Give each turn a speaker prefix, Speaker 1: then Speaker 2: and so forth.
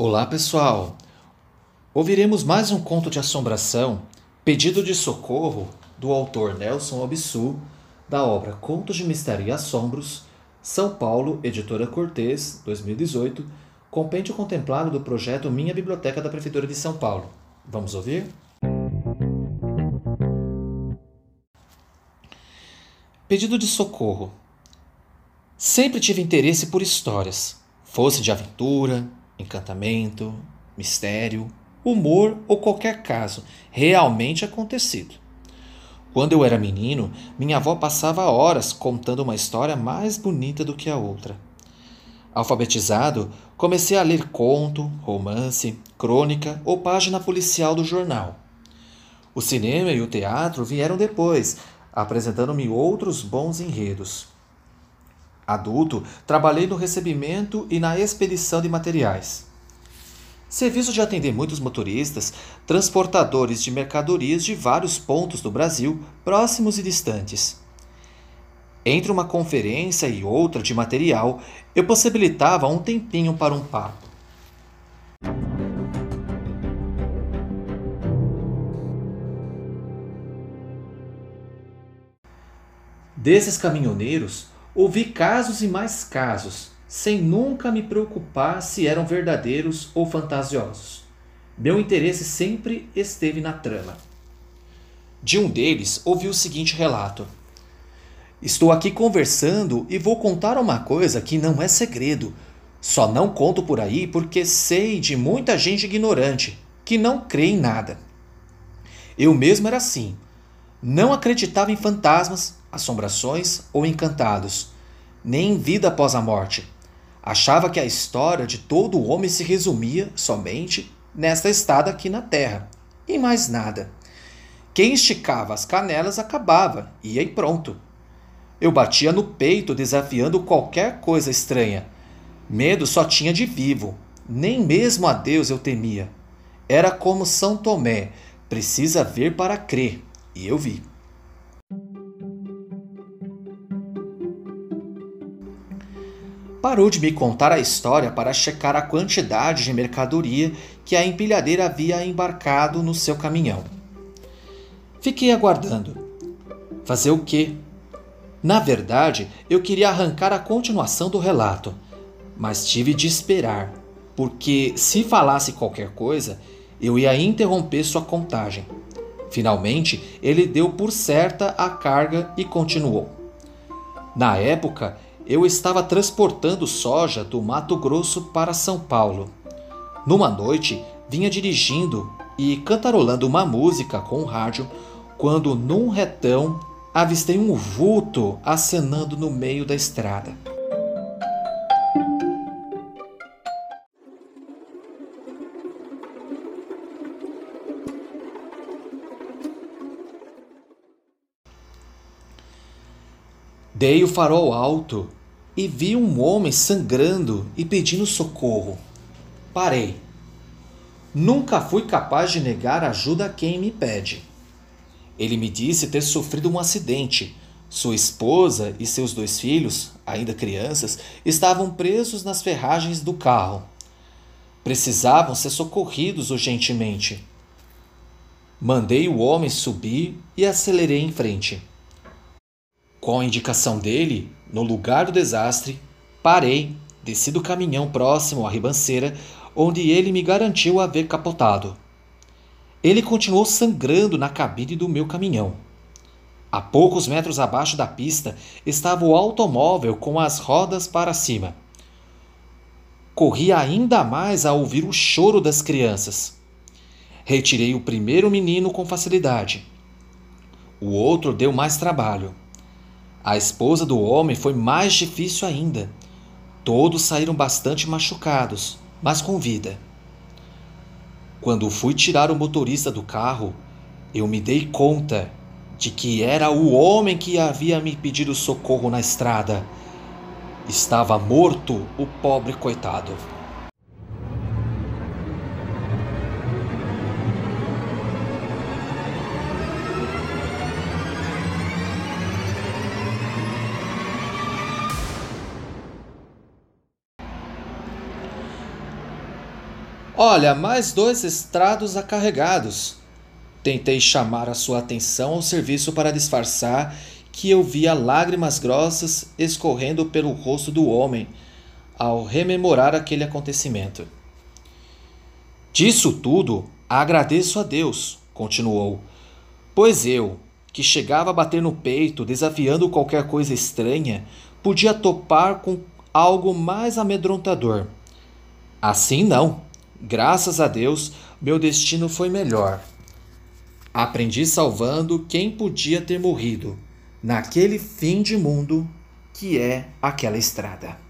Speaker 1: Olá, pessoal! Ouviremos mais um conto de assombração, Pedido de Socorro, do autor Nelson Obsu, da obra Contos de Mistério e Assombros, São Paulo, Editora Cortês, 2018, compêndio contemplado do projeto Minha Biblioteca da Prefeitura de São Paulo. Vamos ouvir? Pedido de socorro. Sempre tive interesse por histórias, fosse de aventura, encantamento, mistério, humor ou qualquer caso realmente acontecido. Quando eu era menino, minha avó passava horas contando uma história mais bonita do que a outra. Alfabetizado, comecei a ler conto, romance, crônica ou página policial do jornal. O cinema e o teatro vieram depois, apresentando-me outros bons enredos. Adulto, trabalhei no recebimento e na expedição de materiais. Serviço de atender muitos motoristas, transportadores de mercadorias de vários pontos do Brasil, próximos e distantes. Entre uma conferência e outra de material, eu possibilitava um tempinho para um papo. Desses caminhoneiros, ouvi casos e mais casos, sem nunca me preocupar se eram verdadeiros ou fantasiosos. Meu interesse sempre esteve na trama. De um deles, ouvi o seguinte relato: Estou aqui conversando e vou contar uma coisa que não é segredo. Só não conto por aí porque sei de muita gente ignorante que não crê em nada. Eu mesmo era assim. Não acreditava em fantasmas, assombrações ou encantados, nem em vida após a morte. Achava que a história de todo homem se resumia somente nesta estada aqui na terra, e mais nada. Quem esticava as canelas acabava, e aí pronto. Eu batia no peito desafiando qualquer coisa estranha. Medo só tinha de vivo, nem mesmo a Deus eu temia. Era como São Tomé, precisa ver para crer, e eu vi. Parou de me contar a história para checar a quantidade de mercadoria que a empilhadeira havia embarcado no seu caminhão. Fiquei aguardando. Fazer o quê? Na verdade, eu queria arrancar a continuação do relato, mas tive de esperar, porque se falasse qualquer coisa, eu ia interromper sua contagem. Finalmente, ele deu por certa a carga e continuou. Na época, eu estava transportando soja do Mato Grosso para São Paulo. Numa noite, vinha dirigindo e cantarolando uma música com o rádio quando, num retão, avistei um vulto acenando no meio da estrada. Dei o farol alto e vi um homem sangrando e pedindo socorro. Parei. Nunca fui capaz de negar ajuda a quem me pede. Ele me disse ter sofrido um acidente. Sua esposa e seus dois filhos, ainda crianças, estavam presos nas ferragens do carro. Precisavam ser socorridos urgentemente. Mandei o homem subir e acelerei em frente. Com a indicação dele, no lugar do desastre, parei, desci do caminhão próximo à ribanceira, onde ele me garantiu haver capotado. Ele continuou sangrando na cabine do meu caminhão. A poucos metros abaixo da pista estava o automóvel com as rodas para cima. Corri ainda mais a ouvir o choro das crianças. Retirei o primeiro menino com facilidade. O outro deu mais trabalho. A esposa do homem foi mais difícil ainda. Todos saíram bastante machucados, mas com vida. Quando fui tirar o motorista do carro, eu me dei conta de que era o homem que havia me pedido socorro na estrada. Estava morto o pobre coitado. Olha, mais dois estrados acarregados. Tentei chamar a sua atenção ao serviço para disfarçar que eu via lágrimas grossas escorrendo pelo rosto do homem ao rememorar aquele acontecimento. Disso tudo, agradeço a Deus, continuou, pois eu, que chegava a bater no peito, desafiando qualquer coisa estranha, podia topar com algo mais amedrontador. Assim não. Graças a Deus, meu destino foi melhor. Aprendi salvando quem podia ter morrido naquele fim de mundo que é aquela estrada.